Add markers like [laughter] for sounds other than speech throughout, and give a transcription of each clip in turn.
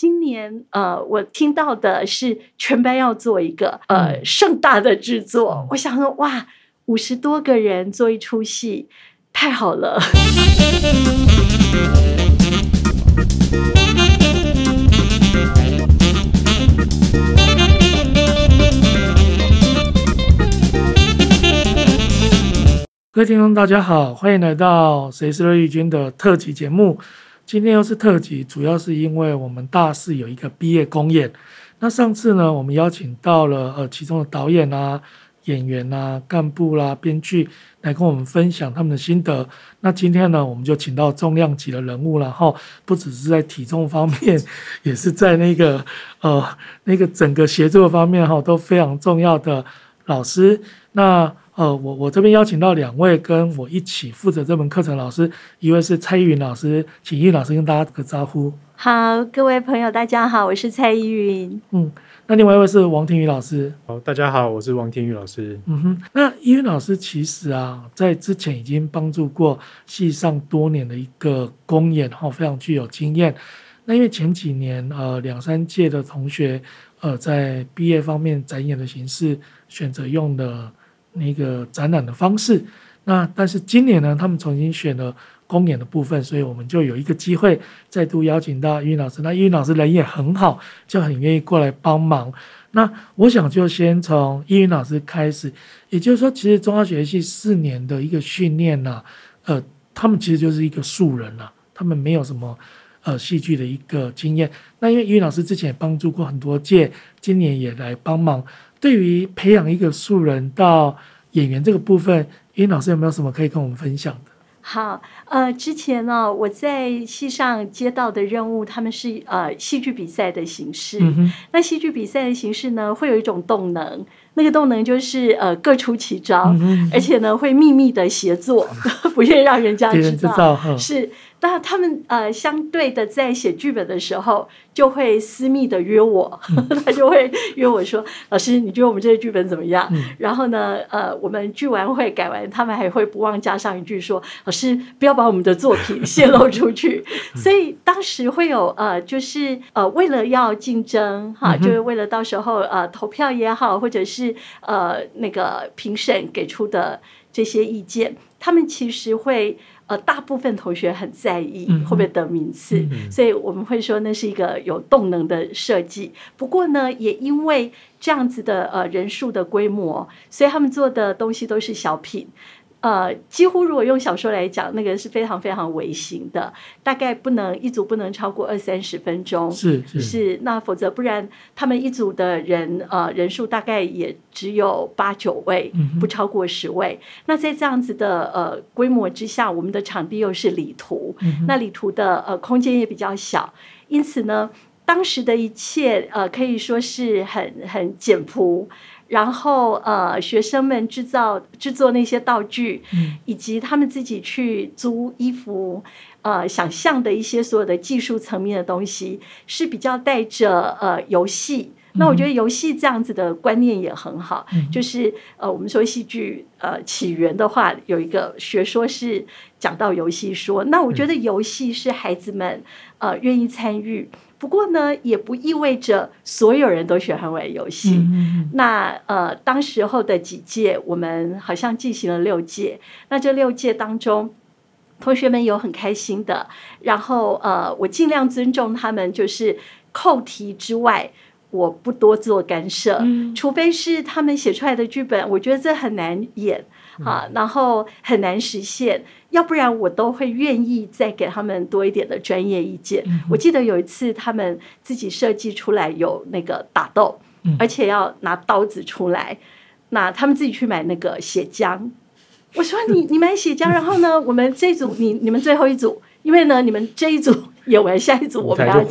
今年呃，我听到的是全班要做一个呃盛大的制作。我想说，哇，五十多个人做一出戏，太好了。各位听众，大家好，欢迎来到《谁是乐玉君》的特辑节目。今天又是特辑，主要是因为我们大四有一个毕业公演。那上次呢，我们邀请到了呃其中的导演啊、演员啊、干部啦、编剧来跟我们分享他们的心得。那今天呢，我们就请到重量级的人物了哈，不只是在体重方面，[laughs] 也是在那个呃那个整个协作方面哈都非常重要的老师。那呃，我我这边邀请到两位跟我一起负责这门课程老师，一位是蔡依云老师，请依云老师跟大家打个招呼。好，各位朋友，大家好，我是蔡依云。嗯，那另外一位是王庭宇老师。好，大家好，我是王庭宇老师。嗯哼，那依云老师其实啊，在之前已经帮助过系上多年的一个公演，哈，非常具有经验。那因为前几年呃两三届的同学呃在毕业方面展演的形式选择用的。那个展览的方式，那但是今年呢，他们重新选了公演的部分，所以我们就有一个机会再度邀请到依芸老师。那依芸老师人也很好，就很愿意过来帮忙。那我想就先从依芸老师开始，也就是说，其实中华学系四年的一个训练呢，呃，他们其实就是一个素人了，他们没有什么呃戏剧的一个经验。那因为依芸老师之前也帮助过很多届，今年也来帮忙。对于培养一个素人到演员这个部分，尹老师有没有什么可以跟我们分享的？好，呃，之前呢，我在戏上接到的任务，他们是呃戏剧比赛的形式。嗯、那戏剧比赛的形式呢，会有一种动能，那个动能就是呃各出奇招，嗯、而且呢会秘密的协作，[laughs] 不愿意让人家知道。知道是。那他们呃，相对的在写剧本的时候，就会私密的约我，[laughs] 他就会约我说：“老师，你觉得我们这个剧本怎么样？”嗯、然后呢，呃，我们剧完会改完，他们还会不忘加上一句说：“老师，不要把我们的作品泄露出去。[laughs] ”所以当时会有呃，就是呃，为了要竞争哈，就是为了到时候呃投票也好，或者是呃那个评审给出的这些意见，他们其实会。呃，大部分同学很在意会不会得名次，所以我们会说那是一个有动能的设计。不过呢，也因为这样子的呃人数的规模，所以他们做的东西都是小品。呃，几乎如果用小说来讲，那个是非常非常微型的，大概不能一组不能超过二三十分钟。是是，是，那否则不然，他们一组的人呃人数大概也只有八九位，不超过十位。嗯、那在这样子的呃规模之下，我们的场地又是礼图，嗯、那礼图的呃空间也比较小，因此呢，当时的一切呃可以说是很很简朴。然后呃，学生们制造制作那些道具，嗯、以及他们自己去租衣服，呃，想象的一些所有的技术层面的东西，是比较带着呃游戏。那我觉得游戏这样子的观念也很好，嗯、就是呃，我们说戏剧呃起源的话，有一个学说是讲到游戏说。那我觉得游戏是孩子们呃愿意参与。不过呢，也不意味着所有人都喜欢玩游戏。那呃，当时候的几届，我们好像进行了六届。那这六届当中，同学们有很开心的，然后呃，我尽量尊重他们，就是扣题之外，我不多做干涉，嗯、除非是他们写出来的剧本，我觉得这很难演。啊，然后很难实现，要不然我都会愿意再给他们多一点的专业意见。嗯、我记得有一次他们自己设计出来有那个打斗，嗯、而且要拿刀子出来，那他们自己去买那个血浆。我说你你买血浆，然后呢，[laughs] 我们这一组你你们最后一组，因为呢你们这一组演完下一组我们要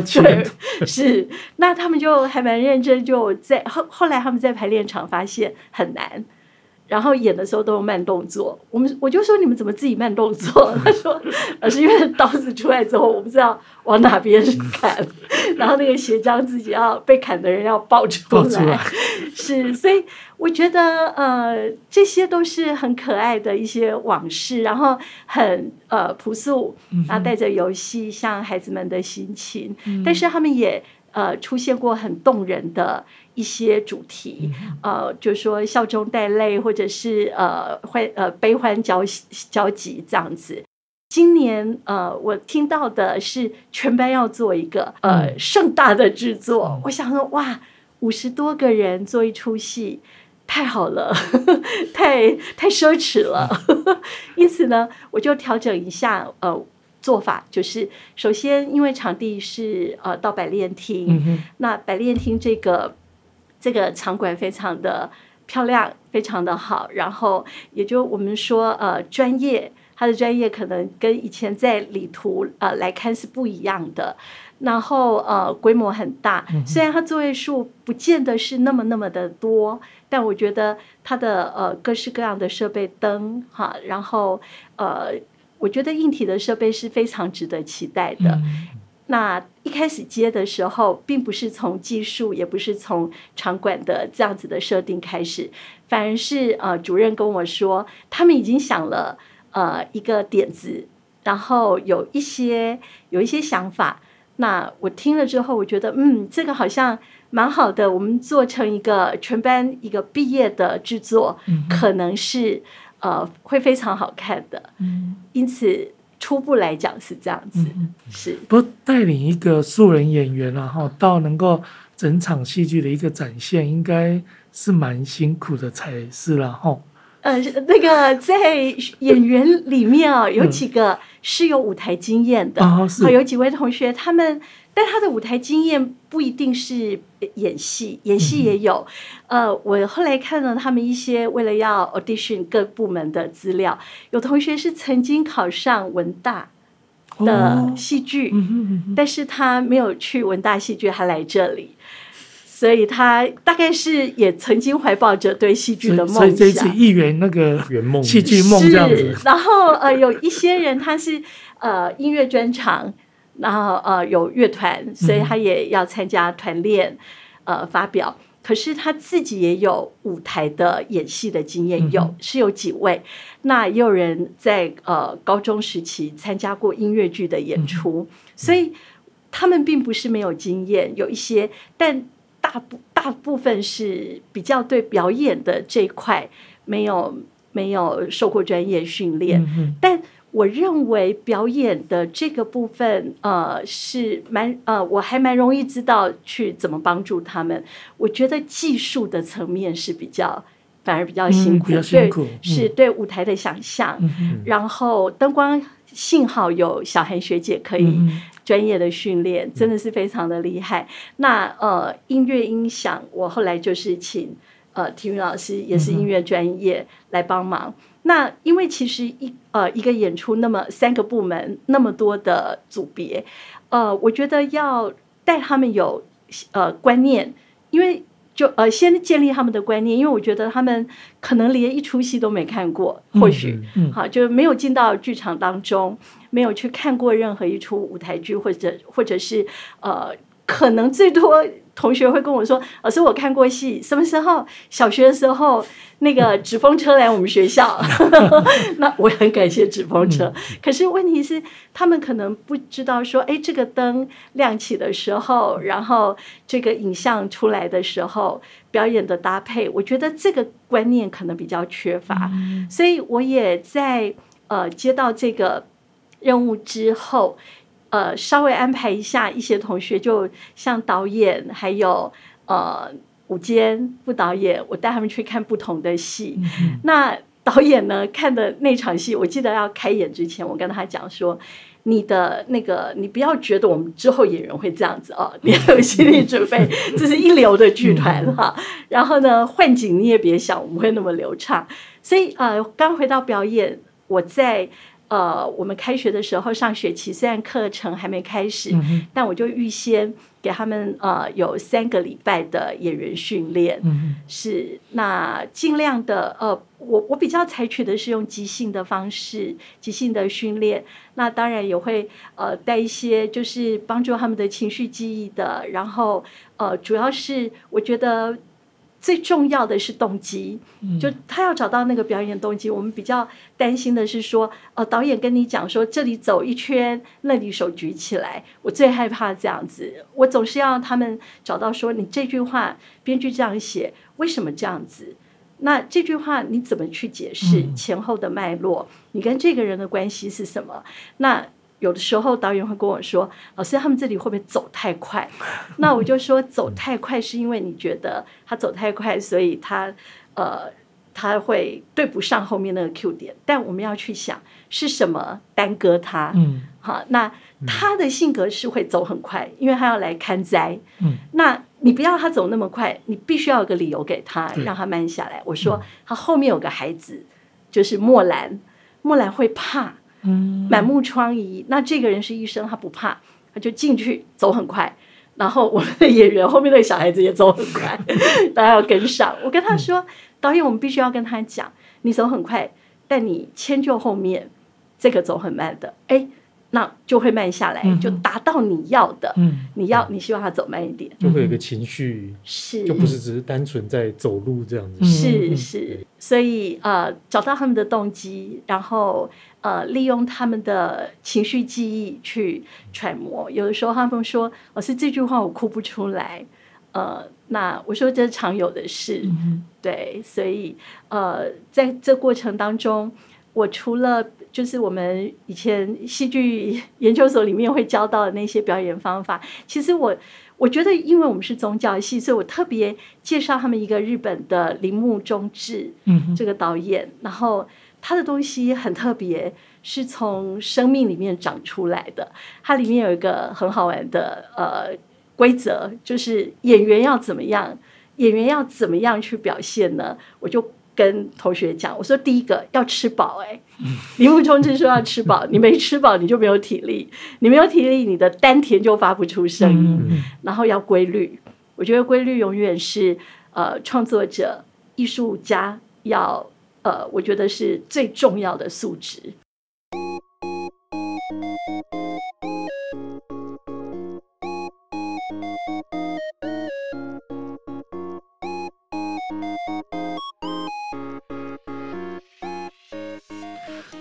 去，[laughs] 对，[laughs] 是，那他们就还蛮认真，就在后后来他们在排练场发现很难。然后演的时候都用慢动作，我们我就说你们怎么自己慢动作？[laughs] 他说，而是因为刀子出来之后，我不知道往哪边砍，然后那个鞋匠自己要被砍的人要抱出来，出来。[laughs] 是，所以我觉得呃，这些都是很可爱的一些往事，然后很呃朴素，然后带着游戏像孩子们的心情，嗯、但是他们也呃出现过很动人的一些主题，嗯、呃，就说笑中带泪，或者是呃欢呃悲欢交交集这样子。今年呃，我听到的是全班要做一个呃盛大的制作。嗯、我想说，哇，五十多个人做一出戏，太好了，呵 [laughs] 呵太太奢侈了。呵、[laughs] 因此呢，我就调整一下呃做法，就是首先因为场地是呃到百炼厅，嗯、那百炼厅这个这个场馆非常的漂亮，非常的好，然后也就我们说呃专业。他的专业可能跟以前在礼图呃来看是不一样的，然后呃规模很大，虽然它座位数不见得是那么那么的多，但我觉得它的呃各式各样的设备灯哈，然后呃我觉得硬体的设备是非常值得期待的。嗯、那一开始接的时候，并不是从技术，也不是从场馆的这样子的设定开始，反而是呃主任跟我说，他们已经想了。呃，一个点子，然后有一些有一些想法。那我听了之后，我觉得，嗯，这个好像蛮好的。我们做成一个全班一个毕业的制作，嗯、可能是呃会非常好看的。嗯，因此初步来讲是这样子。嗯、是，不过带领一个素人演员，然后到能够整场戏剧的一个展现，应该是蛮辛苦的才是了哈。呃，那个在演员里面啊，有几个是有舞台经验的，嗯、哦，有几位同学他们，但他的舞台经验不一定是演戏，演戏也有。嗯、呃，我后来看了他们一些为了要 audition 各部门的资料，有同学是曾经考上文大的戏剧，但是他没有去文大戏剧，他来这里。所以他大概是也曾经怀抱着对戏剧的梦想，所以这次一圆那个圆梦，戏剧梦这样子。然后呃，有一些人他是呃音乐专长，然后呃有乐团，所以他也要参加团练、嗯、呃发表。可是他自己也有舞台的演戏的经验，有、是有几位。那也有人在呃高中时期参加过音乐剧的演出，所以他们并不是没有经验，有一些但。大部大部分是比较对表演的这一块没有没有受过专业训练，嗯、但我认为表演的这个部分呃是蛮呃我还蛮容易知道去怎么帮助他们。我觉得技术的层面是比较反而比较辛苦，嗯、辛苦对、嗯、是对舞台的想象，嗯、然后灯光幸好有小韩学姐可以。嗯专业的训练真的是非常的厉害。那呃，音乐音响，我后来就是请呃体育老师，也是音乐专业来帮忙。那因为其实一呃一个演出那么三个部门那么多的组别，呃，我觉得要带他们有呃观念，因为。就呃，先建立他们的观念，因为我觉得他们可能连一出戏都没看过，或许，嗯嗯、好，就是没有进到剧场当中，没有去看过任何一出舞台剧，或者或者是呃，可能最多。同学会跟我说：“老师，我看过戏，什么时候？小学的时候，那个纸风车来我们学校。[laughs] 那我很感谢纸风车。可是问题是，他们可能不知道说，哎，这个灯亮起的时候，然后这个影像出来的时候，表演的搭配，我觉得这个观念可能比较缺乏。所以我也在呃接到这个任务之后。”呃，稍微安排一下一些同学，就像导演，还有呃舞间副导演，我带他们去看不同的戏。嗯、那导演呢，看的那场戏，我记得要开演之前，我跟他讲说：“你的那个，你不要觉得我们之后演员会这样子哦，你要有心理准备，[laughs] 这是一流的剧团哈。然后呢，换景你也别想我们会那么流畅。所以呃，刚回到表演，我在。呃，我们开学的时候上学期，虽然课程还没开始，嗯、但我就预先给他们呃有三个礼拜的演员训练。是那尽量的呃，我我比较采取的是用即兴的方式，即兴的训练。那当然也会呃带一些就是帮助他们的情绪记忆的，然后呃主要是我觉得。最重要的是动机，就他要找到那个表演动机。嗯、我们比较担心的是说，哦，导演跟你讲说这里走一圈，那里手举起来。我最害怕这样子，我总是要他们找到说，你这句话编剧这样写，为什么这样子？那这句话你怎么去解释前后的脉络？你跟这个人的关系是什么？那。有的时候导演会跟我说：“老师，他们这里会不会走太快？” [laughs] 那我就说：“走太快是因为你觉得他走太快，所以他呃他会对不上后面那个 Q 点。但我们要去想是什么耽搁他。嗯，好，那他的性格是会走很快，因为他要来看灾。嗯，那你不要他走那么快，你必须要有个理由给他，让他慢下来。我说他后面有个孩子，就是莫兰，莫兰会怕。”嗯，满目疮痍。那这个人是医生，他不怕，他就进去走很快。然后我们的演员后面那个小孩子也走很快，大家要跟上。我跟他说，嗯、导演，我们必须要跟他讲，你走很快，但你迁就后面这个走很慢的，哎。那就会慢下来，就达到你要的。嗯，你要你希望他走慢一点，就会有一个情绪，是就不是只是单纯在走路这样子。是是，所以呃，找到他们的动机，然后呃，利用他们的情绪记忆去揣摩。有的时候他们说：“老师，这句话我哭不出来。”呃，那我说这是常有的事。嗯、对，所以呃，在这过程当中，我除了就是我们以前戏剧研究所里面会教到的那些表演方法。其实我我觉得，因为我们是宗教系，所以我特别介绍他们一个日本的铃木忠志，这个导演。然后他的东西很特别，是从生命里面长出来的。它里面有一个很好玩的呃规则，就是演员要怎么样，演员要怎么样去表现呢？我就。跟同学讲，我说第一个要吃饱，哎，林木忠志说要吃饱，[laughs] 你没吃饱你就没有体力，你没有体力，你的丹田就发不出声音，然后要规律，我觉得规律永远是呃创作者、艺术家要呃，我觉得是最重要的素质。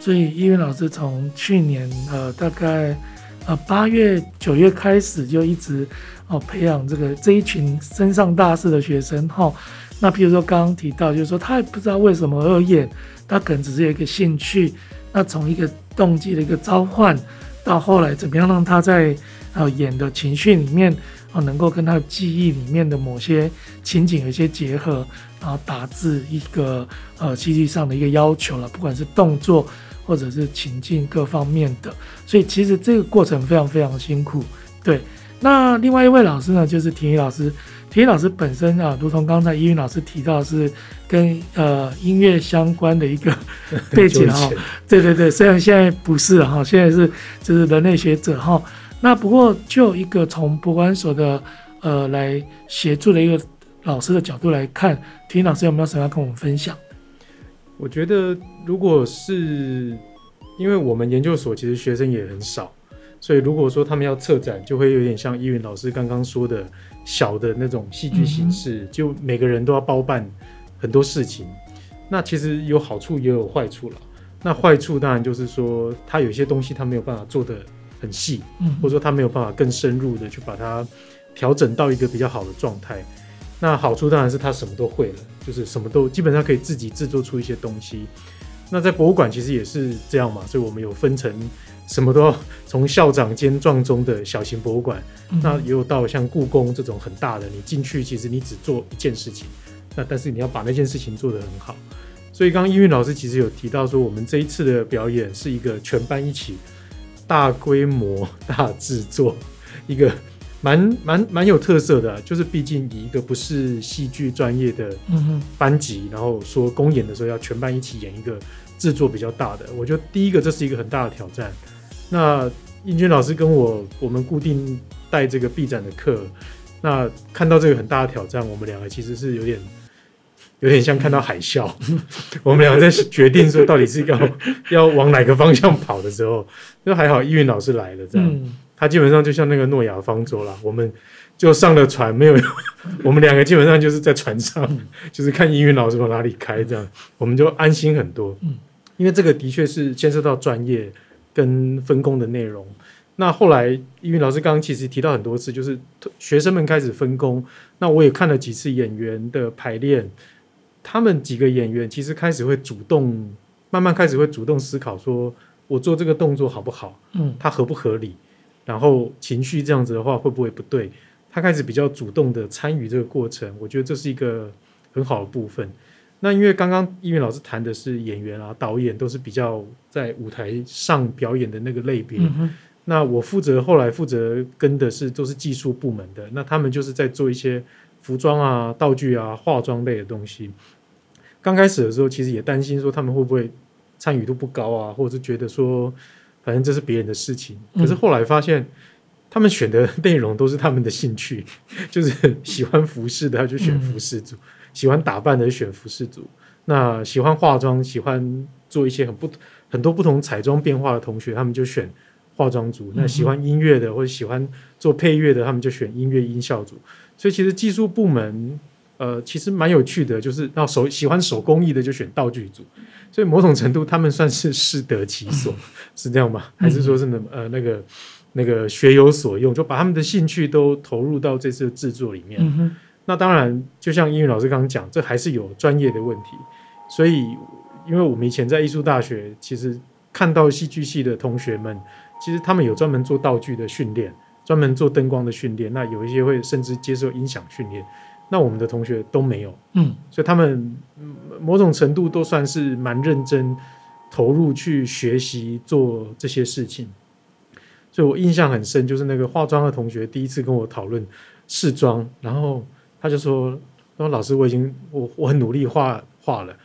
所以，依云老师从去年呃大概呃八月九月开始，就一直哦培养这个这一群身上大四的学生哈、那比如说刚刚提到，就是说他也不知道为什么而演，他可能只是有一个兴趣。那从一个动机的一个召唤，到后来怎么样让他在呃演的情绪里面啊、哦，能够跟他记忆里面的某些情景有一些结合，然后达至一个呃戏剧上的一个要求了，不管是动作。或者是情境各方面的，所以其实这个过程非常非常辛苦。对，那另外一位老师呢，就是体育老师。体育老师本身啊，如同刚才依云老师提到，是跟呃音乐相关的一个 [laughs] 背景哈。对对对，虽然现在不是哈，现在是就是人类学者哈。那不过就一个从博物馆所的呃来协助的一个老师的角度来看，体育老师有没有什么要跟我们分享？我觉得，如果是因为我们研究所其实学生也很少，所以如果说他们要策展，就会有点像依云老师刚刚说的小的那种戏剧形式，嗯、就每个人都要包办很多事情。那其实有好处也有坏处了。那坏处当然就是说，他有些东西他没有办法做的很细，嗯、或者说他没有办法更深入的去把它调整到一个比较好的状态。那好处当然是他什么都会了，就是什么都基本上可以自己制作出一些东西。那在博物馆其实也是这样嘛，所以我们有分成什么都要从校长兼撞中的小型博物馆，嗯、那也有到像故宫这种很大的，你进去其实你只做一件事情，那但是你要把那件事情做得很好。所以刚刚音韵老师其实有提到说，我们这一次的表演是一个全班一起大规模大制作一个。蛮蛮蛮有特色的，就是毕竟以一个不是戏剧专业的班级，嗯、然后说公演的时候要全班一起演一个制作比较大的。我觉得第一个这是一个很大的挑战。那英军老师跟我，我们固定带这个毕展的课，那看到这个很大的挑战，我们两个其实是有点。有点像看到海啸，[laughs] 我们两个在决定说到底是要要往哪个方向跑的时候，就还好，易云老师来了，这样，他基本上就像那个诺亚方舟啦，我们就上了船，没有，[laughs] 我们两个基本上就是在船上，就是看英语老师往哪里开，这样，我们就安心很多，嗯因为这个的确是牵涉到专业跟分工的内容。那后来英语老师刚刚其实提到很多次，就是学生们开始分工，那我也看了几次演员的排练。他们几个演员其实开始会主动，慢慢开始会主动思考，说我做这个动作好不好？嗯，他合不合理？然后情绪这样子的话会不会不对？他开始比较主动的参与这个过程，我觉得这是一个很好的部分。那因为刚刚易运老师谈的是演员啊、导演都是比较在舞台上表演的那个类别，嗯。那我负责后来负责跟的是都是技术部门的，那他们就是在做一些。服装啊、道具啊、化妆类的东西，刚开始的时候其实也担心说他们会不会参与度不高啊，或者是觉得说反正这是别人的事情。可是后来发现，他们选的内容都是他们的兴趣，[laughs] 就是喜欢服饰的他就选服饰组，喜欢打扮的选服饰组，那喜欢化妆、喜欢做一些很不很多不同彩妆变化的同学，他们就选化妆组。那喜欢音乐的或者喜欢做配乐的，他们就选音乐音效组。所以其实技术部门，呃，其实蛮有趣的，就是那手喜欢手工艺的就选道具组，所以某种程度他们算是适得其所，[laughs] 是这样吗？还是说是那呃那个那个学有所用，就把他们的兴趣都投入到这次的制作里面。嗯、那当然，就像英语老师刚刚讲，这还是有专业的问题。所以，因为我们以前在艺术大学，其实看到戏剧系的同学们，其实他们有专门做道具的训练。专门做灯光的训练，那有一些会甚至接受音响训练，那我们的同学都没有，嗯，所以他们某种程度都算是蛮认真投入去学习做这些事情，所以我印象很深，就是那个化妆的同学第一次跟我讨论试妆，然后他就说：“说老师，我已经我我很努力画画了。”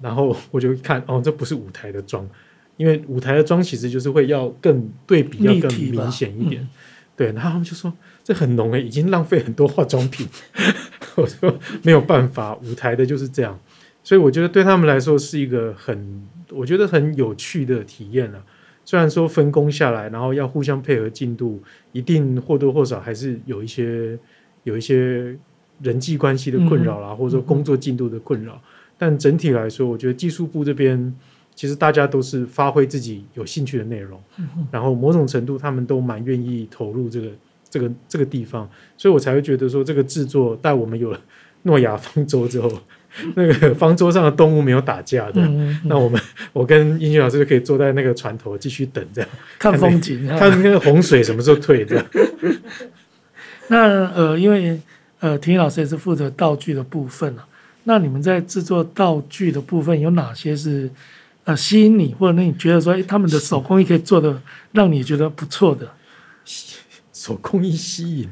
然后我就看哦，这不是舞台的妆，因为舞台的妆其实就是会要更对比要更明显一点。对，然后他们就说这很浓诶，已经浪费很多化妆品。我说没有办法，舞台的就是这样，所以我觉得对他们来说是一个很，我觉得很有趣的体验了。虽然说分工下来，然后要互相配合进度，一定或多或少还是有一些有一些人际关系的困扰啦，嗯、或者说工作进度的困扰。嗯、但整体来说，我觉得技术部这边。其实大家都是发挥自己有兴趣的内容，嗯、然后某种程度他们都蛮愿意投入这个这个这个地方，所以我才会觉得说这个制作带我们有了 [laughs] 诺亚方舟之后，那个方舟上的动物没有打架的，那我们我跟英俊老师就可以坐在那个船头继续等这样看风景，看那个洪水什么时候退这样。[laughs] 那呃，因为呃，婷宜老师也是负责道具的部分啊，那你们在制作道具的部分有哪些是？呃，吸引你，或者那你觉得说，哎，他们的手工艺可以做的让你觉得不错的，手工艺吸引，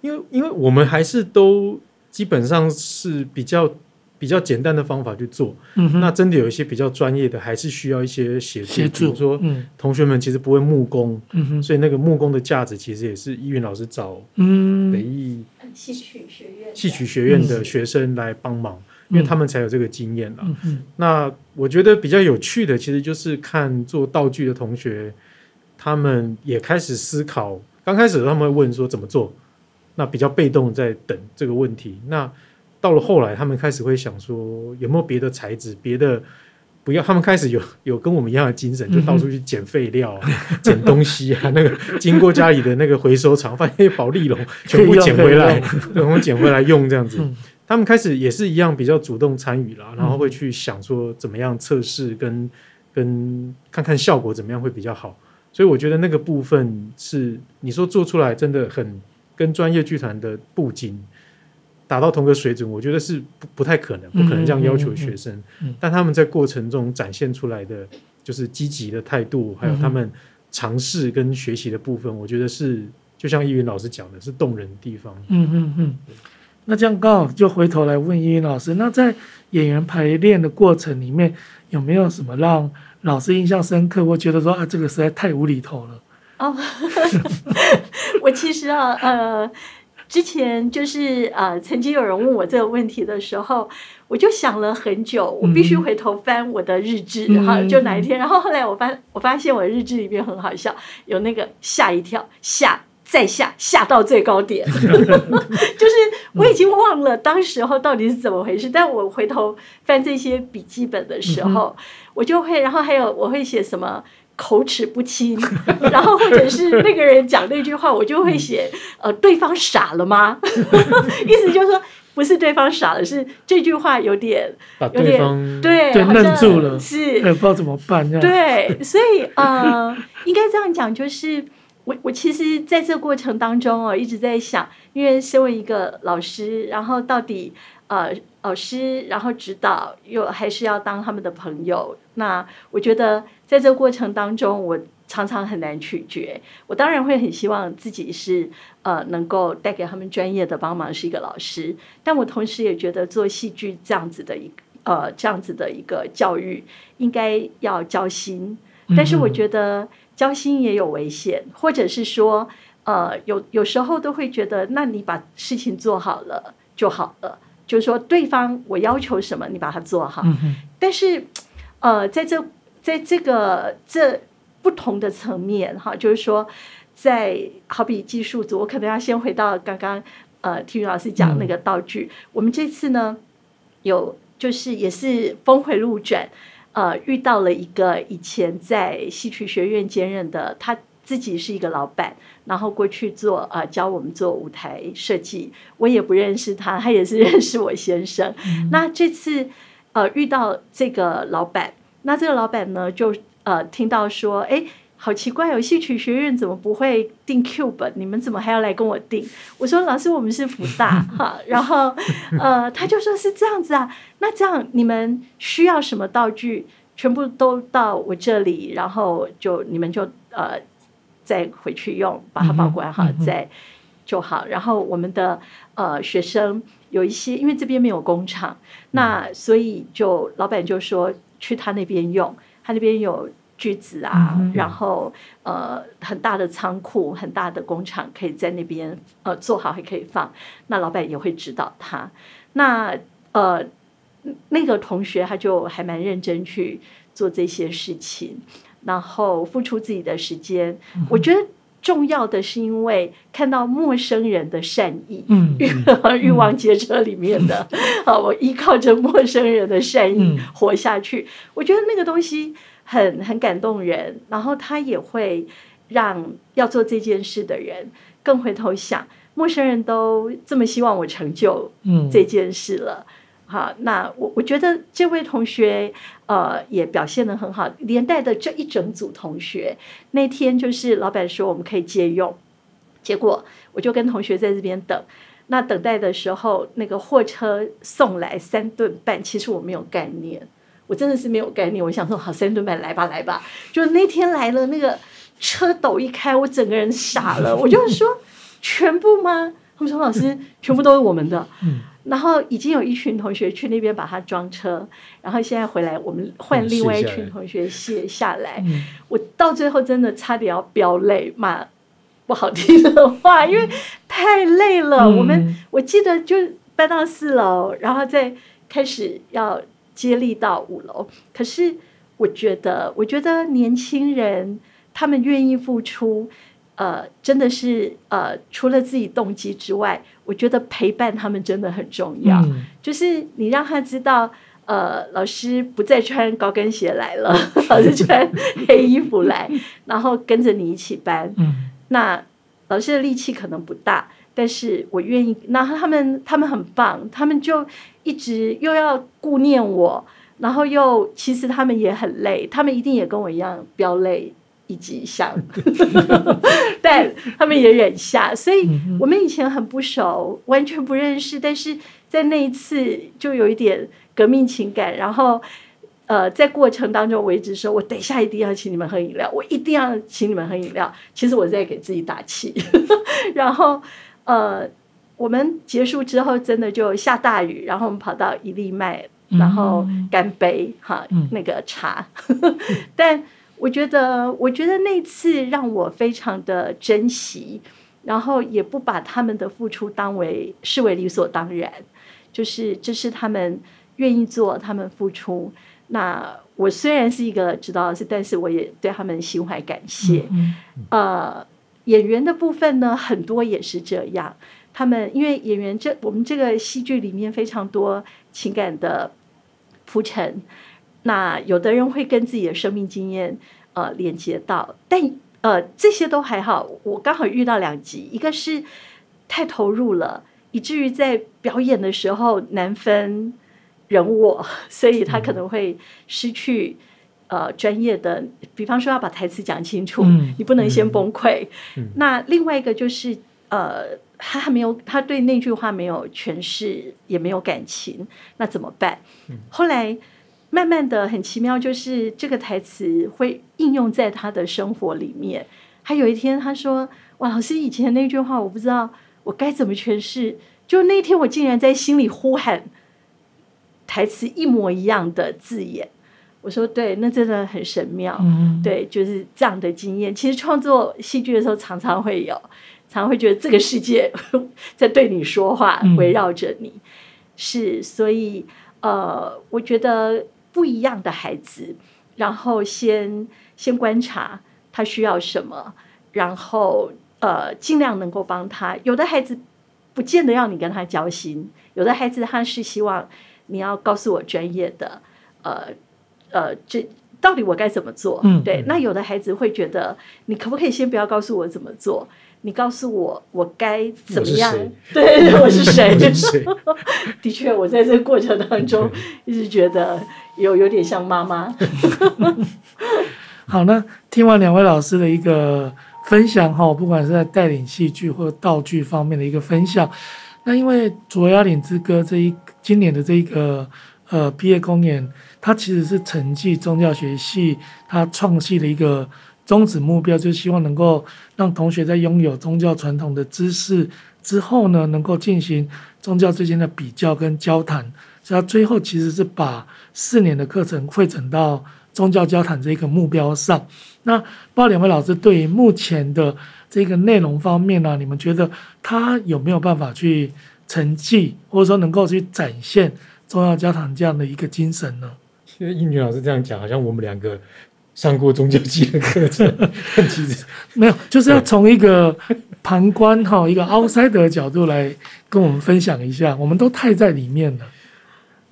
因为因为我们还是都基本上是比较比较简单的方法去做，嗯哼，那真的有一些比较专业的，还是需要一些协助，协助，比如说，嗯，同学们其实不会木工，嗯哼，所以那个木工的价值其实也是依云老师找，嗯，北艺戏曲学院戏曲学院的学生来帮忙。因为他们才有这个经验了。那我觉得比较有趣的，其实就是看做道具的同学，他们也开始思考。刚开始他们会问说怎么做，那比较被动在等这个问题。那到了后来，他们开始会想说有没有别的材质，别的不要。他们开始有有跟我们一样的精神，就到处去捡废料、啊、[laughs] 捡、嗯、东西啊。那个经过家里的那个回收厂，发现保丽龙 [laughs] 全部捡回来，然后 [laughs] 捡回来用这样子。嗯他们开始也是一样比较主动参与了，然后会去想说怎么样测试跟跟看看效果怎么样会比较好，所以我觉得那个部分是你说做出来真的很跟专业剧团的布景达到同个水准，我觉得是不不太可能，不可能这样要求学生。但他们在过程中展现出来的就是积极的态度，还有他们尝试跟学习的部分，我觉得是就像易云老师讲的，是动人的地方。嗯嗯嗯。那这样刚好就回头来问依云老师，那在演员排练的过程里面，有没有什么让老师印象深刻？我觉得说啊，这个实在太无厘头了。哦，[laughs] 我其实啊，呃，之前就是呃，曾经有人问我这个问题的时候，我就想了很久，我必须回头翻我的日志，然后、嗯、就哪一天，然后后来我发我发现我日志里面很好笑，有那个吓一跳，吓。再下下到最高点，[laughs] 就是我已经忘了当时候到底是怎么回事。但我回头翻这些笔记本的时候，我就会，然后还有我会写什么口齿不清，[laughs] 然后或者是那个人讲那句话，我就会写呃，对方傻了吗？[laughs] 意思就是说不是对方傻了，是这句话有点有点对对愣住了，是不知道怎么办。对，所以呃，应该这样讲就是。我我其实在这个过程当中哦，一直在想，因为身为一个老师，然后到底呃老师，然后指导，又还是要当他们的朋友。那我觉得在这个过程当中，我常常很难取决。我当然会很希望自己是呃能够带给他们专业的帮忙，是一个老师。但我同时也觉得做戏剧这样子的一呃这样子的一个教育，应该要交心。但是我觉得。交心也有危险，或者是说，呃，有有时候都会觉得，那你把事情做好了就好了，就是说，对方我要求什么，你把它做好。但是，呃，在这在这个这不同的层面哈，就是说，在好比技术组，我可能要先回到刚刚呃，听云老师讲那个道具，嗯、我们这次呢，有就是也是峰回路转。呃，遇到了一个以前在戏曲学院兼任的，他自己是一个老板，然后过去做呃教我们做舞台设计，我也不认识他，他也是认识我先生。[laughs] 嗯、那这次呃遇到这个老板，那这个老板呢就呃听到说，哎。好奇怪哦，戏曲学院怎么不会订 cube？你们怎么还要来跟我订？我说老师，我们是福大 [laughs] 哈，然后呃，他就说是这样子啊。那这样你们需要什么道具，全部都到我这里，然后就你们就呃再回去用，把它保管好再就好。然后我们的呃学生有一些，因为这边没有工厂，那所以就老板就说去他那边用，他那边有。句子啊，嗯、然后呃，很大的仓库，很大的工厂，可以在那边呃做好，还可以放。那老板也会指导他。那呃，那个同学他就还蛮认真去做这些事情，然后付出自己的时间。嗯、我觉得重要的是因为看到陌生人的善意，嗯，[laughs] 欲望街车里面的，[laughs] 啊，我依靠着陌生人的善意活下去。嗯、我觉得那个东西。很很感动人，然后他也会让要做这件事的人更回头想，陌生人都这么希望我成就这件事了，嗯、好，那我我觉得这位同学呃也表现得很好，连带的这一整组同学那天就是老板说我们可以借用，结果我就跟同学在这边等，那等待的时候那个货车送来三顿半，其实我没有概念。我真的是没有概念，我想说好三顿半来吧来吧，就那天来了，那个车斗一开，我整个人傻了。[laughs] 我就说全部吗？他们说老师全部都是我们的。然后已经有一群同学去那边把它装车，然后现在回来我们换另外一群同学卸下来。我到最后真的差点要飙泪骂不好听的话，因为太累了。我们我记得就搬到四楼，然后再开始要。接力到五楼，可是我觉得，我觉得年轻人他们愿意付出，呃，真的是呃，除了自己动机之外，我觉得陪伴他们真的很重要。嗯、就是你让他知道，呃，老师不再穿高跟鞋来了，[laughs] 老师穿黑衣服来，然后跟着你一起搬。嗯、那老师的力气可能不大。但是我愿意，然后他们他们很棒，他们就一直又要顾念我，然后又其实他们也很累，他们一定也跟我一样飙泪一级像，[laughs] 但他们也忍下，所以我们以前很不熟，完全不认识，但是在那一次就有一点革命情感，然后呃，在过程当中我一直说，我等一下一定要请你们喝饮料，我一定要请你们喝饮料，其实我在给自己打气，[laughs] 然后。呃，我们结束之后，真的就下大雨，然后我们跑到一粒麦，然后干杯哈，那个茶。[laughs] 但我觉得，我觉得那次让我非常的珍惜，然后也不把他们的付出当为视为理所当然，就是这是他们愿意做，他们付出。那我虽然是一个指导老师，但是我也对他们心怀感谢。呃，演员的部分呢，很多也是这样。他们因为演员这我们这个戏剧里面非常多情感的铺陈，那有的人会跟自己的生命经验呃连接到，但呃这些都还好。我刚好遇到两集，一个是太投入了，以至于在表演的时候难分人我，所以他可能会失去呃专业的，比方说要把台词讲清楚，嗯、你不能先崩溃。嗯、那另外一个就是呃。他还没有，他对那句话没有诠释，也没有感情，那怎么办？嗯、后来慢慢的很奇妙，就是这个台词会应用在他的生活里面。他有一天他说：“哇，老师以前那句话我不知道我该怎么诠释。”就那天我竟然在心里呼喊台词一模一样的字眼。我说：“对，那真的很神妙。嗯”对，就是这样的经验。其实创作戏剧的时候常常会有。常会觉得这个世界 [laughs] 在对你说话，围绕着你，嗯、是所以呃，我觉得不一样的孩子，然后先先观察他需要什么，然后呃尽量能够帮他。有的孩子不见得要你跟他交心，有的孩子他是希望你要告诉我专业的，呃呃，这到底我该怎么做？嗯，对。那有的孩子会觉得，你可不可以先不要告诉我怎么做？你告诉我，我该怎么样？对，我是谁？[laughs] [laughs] 的确，我在这个过程当中 [laughs] 一直觉得有有点像妈妈。好，那听完两位老师的一个分享哈，不管是在带领戏剧或道具方面的一个分享，那因为《卓雅岭之歌》这一今年的这一个呃毕业公演，它其实是承继宗教学系它创系的一个。宗旨目标就是希望能够让同学在拥有宗教传统的知识之后呢，能够进行宗教之间的比较跟交谈。所以，他最后其实是把四年的课程汇整到宗教交谈这个目标上。那不知道两位老师对于目前的这个内容方面呢，你们觉得他有没有办法去承继，或者说能够去展现宗教交谈这样的一个精神呢？因为英女老师这样讲，好像我们两个。上过宗教系的课程，[laughs] 其实没有，就是要从一个旁观哈，一个 outsider 的角度来跟我们分享一下。我们都太在里面了。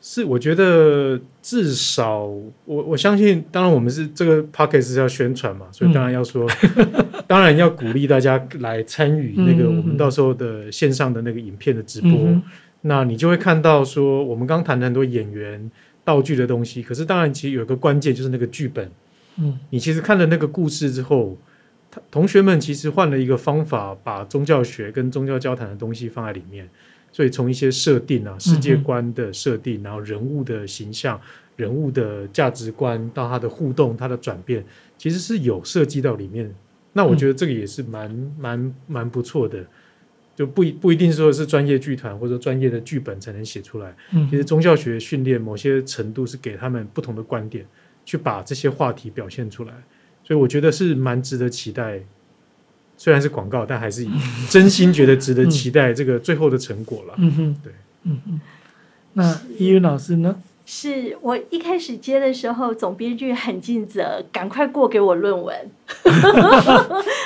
是，我觉得至少我我相信，当然我们是这个 p o c k e t 是要宣传嘛，所以当然要说，嗯、[laughs] 当然要鼓励大家来参与那个我们到时候的线上的那个影片的直播。嗯嗯、那你就会看到说，我们刚谈了很多演员道具的东西，可是当然其实有一个关键就是那个剧本。嗯，你其实看了那个故事之后，他同学们其实换了一个方法，把宗教学跟宗教交谈的东西放在里面。所以从一些设定啊，世界观的设定，然后人物的形象、人物的价值观，到他的互动、他的转变，其实是有设计到里面。那我觉得这个也是蛮蛮蛮不错的，就不一不一定说是专业剧团或者专业的剧本才能写出来。其实宗教学训练某些程度是给他们不同的观点。去把这些话题表现出来，所以我觉得是蛮值得期待。虽然是广告，但还是 [laughs] 真心觉得值得期待这个最后的成果了。嗯哼，对，嗯哼。那依云老师呢？是我一开始接的时候，总编剧很尽责，赶快过给我论文。[laughs]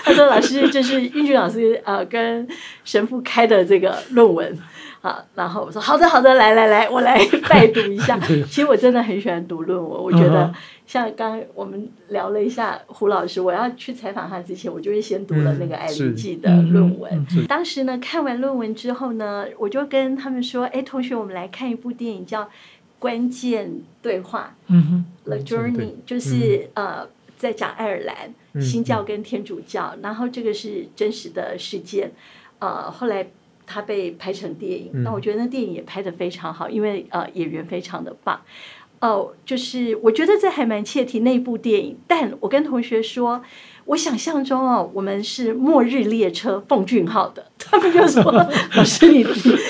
他说：“老师，这是英俊老师呃跟神父开的这个论文。”啊，然后我说好的好的，来来来，我来 [laughs] 拜读一下。[laughs] 其实我真的很喜欢读论文，我觉得像刚刚我们聊了一下胡老师，我要去采访他之前，我就会先读了那个《爱丽记》的论文。当时呢，看完论文之后呢，我就跟他们说：“哎，同学，我们来看一部电影，叫《关键对话》。嗯哼，The Journey，就是呃，在讲爱尔兰新教跟天主教，然后这个是真实的事件。呃，后来。”他被拍成电影，那我觉得那电影也拍得非常好，因为呃演员非常的棒，哦、呃，就是我觉得这还蛮切题那部电影。但我跟同学说，我想象中哦，我们是末日列车奉俊昊的。他们就说：“老师，你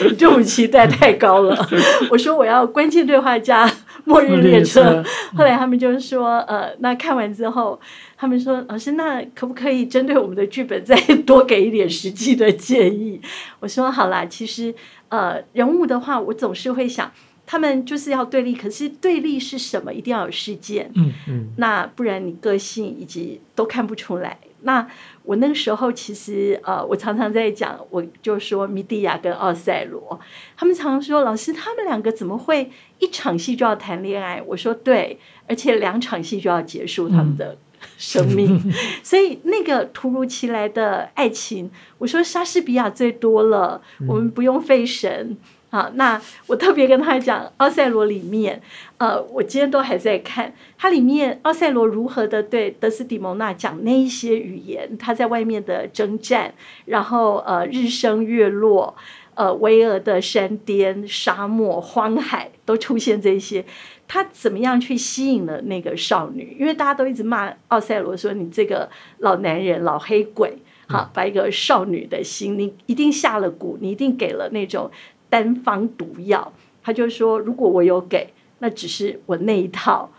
你对我期待太高了。[laughs] ”我说：“我要关键对话加 [laughs] 末日列车。列车”后来他们就说：“呃，那看完之后，他们说老师，那可不可以针对我们的剧本再 [laughs] 多给一点实际的建议？”我说：“好啦，其实呃，人物的话，我总是会想。”他们就是要对立，可是对立是什么？一定要有事件，嗯嗯，那不然你个性以及都看不出来。那我那个时候其实呃，我常常在讲，我就说米蒂亚跟奥赛罗，他们常常说老师，他们两个怎么会一场戏就要谈恋爱？我说对，而且两场戏就要结束他们的生命，嗯、[laughs] 所以那个突如其来的爱情，我说莎士比亚最多了，我们不用费神。好，那我特别跟他讲《奥赛罗》里面，呃，我今天都还在看它里面奥赛罗如何的对德斯蒂蒙娜讲那一些语言，他在外面的征战，然后呃日升月落，呃巍峨的山巅、沙漠、荒海都出现这些，他怎么样去吸引了那个少女？因为大家都一直骂奥赛罗说你这个老男人、老黑鬼，好，把一个少女的心，你一定下了蛊，你一定给了那种。单方毒药，他就说：“如果我有给，那只是我那一套，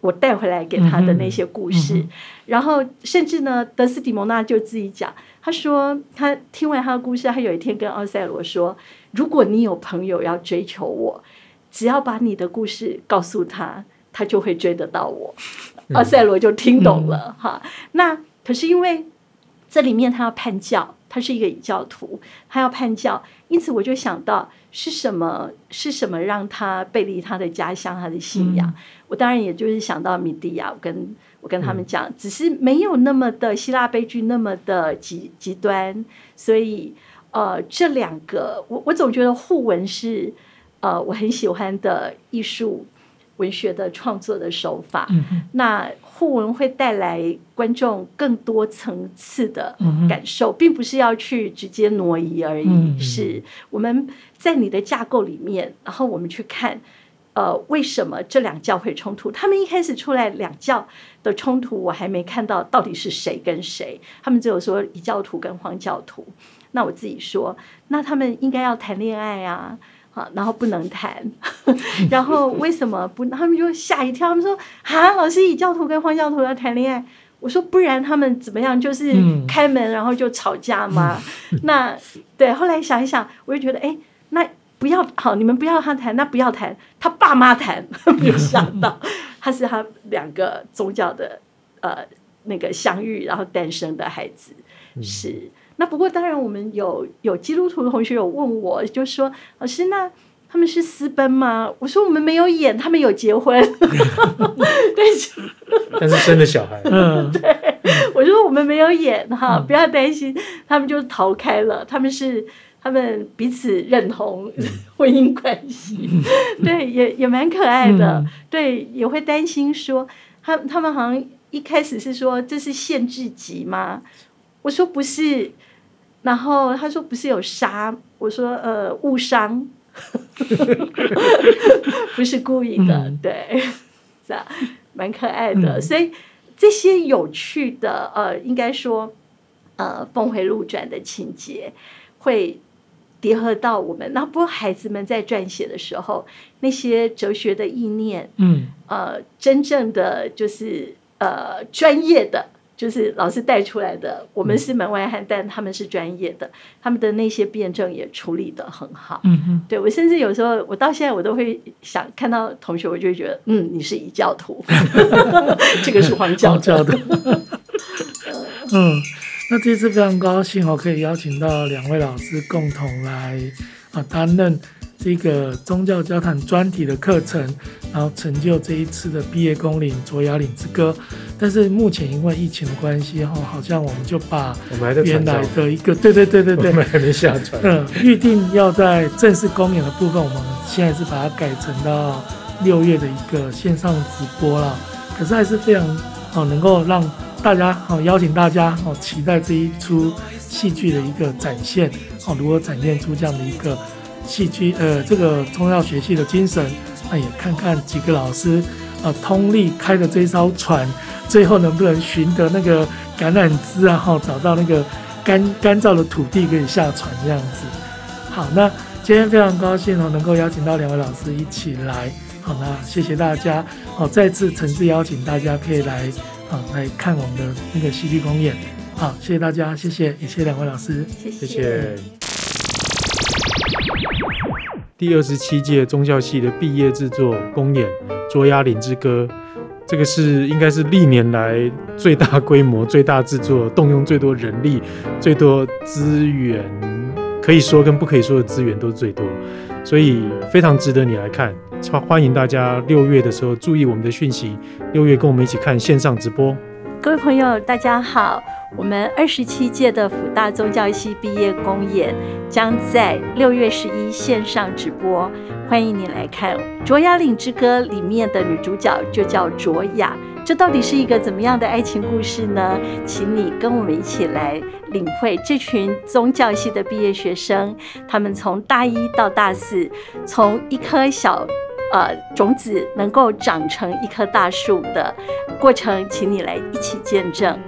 我带回来给他的那些故事。嗯”然后，甚至呢，德斯蒂蒙娜就自己讲，他说他听完他的故事，他有一天跟奥赛罗说：“如果你有朋友要追求我，只要把你的故事告诉他，他就会追得到我。嗯”奥赛罗就听懂了、嗯、哈。那可是因为这里面他要叛教。他是一个异教徒，他要叛教，因此我就想到是什么是什么让他背离他的家乡，他的信仰。嗯、我当然也就是想到米蒂亚，我跟我跟他们讲，嗯、只是没有那么的希腊悲剧那么的极极端，所以呃，这两个我我总觉得互文是呃我很喜欢的艺术文学的创作的手法。那。互文会带来观众更多层次的感受，并不是要去直接挪移而已。是我们在你的架构里面，然后我们去看，呃，为什么这两教会冲突？他们一开始出来两教的冲突，我还没看到到底是谁跟谁，他们只有说异教徒跟荒教徒。那我自己说，那他们应该要谈恋爱啊。好，然后不能谈，[laughs] 然后为什么不？他们就吓一跳，他们说：“啊，老师，异教徒跟荒教徒要谈恋爱？”我说：“不然他们怎么样？就是开门然后就吵架吗？”嗯、那对，后来想一想，我就觉得，哎，那不要好，你们不要他谈，那不要谈，他爸妈谈，[laughs] 没有想到 [laughs] 他是他两个宗教的呃那个相遇然后诞生的孩子，是。那不过当然，我们有有基督徒的同学有问我，就说老师，那他们是私奔吗？我说我们没有演，他们有结婚，[laughs] 对，[laughs] 但是生了小孩。嗯，[laughs] 对，我说我们没有演哈，不要担心，他们就逃开了，他们是他们彼此认同婚姻关系，对，也也蛮可爱的，对，也会担心说他他们好像一开始是说这是限制级吗？我说不是。然后他说不是有杀，我说呃误伤，[laughs] 不是故意的，嗯、对，[laughs] 是啊，蛮可爱的。嗯、所以这些有趣的呃，应该说呃峰回路转的情节会叠合到我们。那不过孩子们在撰写的时候，那些哲学的意念，嗯呃，真正的就是呃专业的。就是老师带出来的，我们是门外汉，嗯、但他们是专业的，他们的那些辩证也处理得很好。嗯嗯对，我甚至有时候，我到现在我都会想看到同学，我就会觉得，嗯，你是异教徒，[laughs] 这个是荒教的。[laughs] 嗯，那这次非常高兴哦，可以邀请到两位老师共同来啊担任。这个宗教交谈专题的课程，然后成就这一次的毕业公领《卓雅岭之歌》，但是目前因为疫情的关系，哈，好像我们就把原来的一个，对对对对对，[laughs] 我们还没下传，嗯，预定要在正式公演的部分，我们现在是把它改成到六月的一个线上直播了。可是还是非常好，能够让大家好邀请大家好期待这一出戏剧的一个展现，好，如何展现出这样的一个。戏剧，呃，这个中药学系的精神，那也看看几个老师，啊通力开的这艘船，最后能不能寻得那个橄榄枝啊，哈，找到那个干干燥的土地可以下船这样子。好，那今天非常高兴哦，能够邀请到两位老师一起来。好，那谢谢大家。好，再次诚挚邀请大家可以来啊来看我们的那个戏剧公演。好，谢谢大家，谢谢，也谢谢两位老师，谢谢。谢谢。第二十七届宗教系的毕业制作公演《卓雅岭之歌》，这个是应该是历年来最大规模、[laughs] 最大制作、动用最多人力、最多资源，可以说跟不可以说的资源都是最多，所以非常值得你来看。欢迎大家六月的时候注意我们的讯息，六月跟我们一起看线上直播。各位朋友，大家好，我们二十七届的辅大宗教系毕业公演将在六月十一线上直播，欢迎你来看《卓雅岭之歌》里面的女主角就叫卓雅，这到底是一个怎么样的爱情故事呢？请你跟我们一起来领会这群宗教系的毕业学生，他们从大一到大四，从一颗小。呃，种子能够长成一棵大树的过程，请你来一起见证。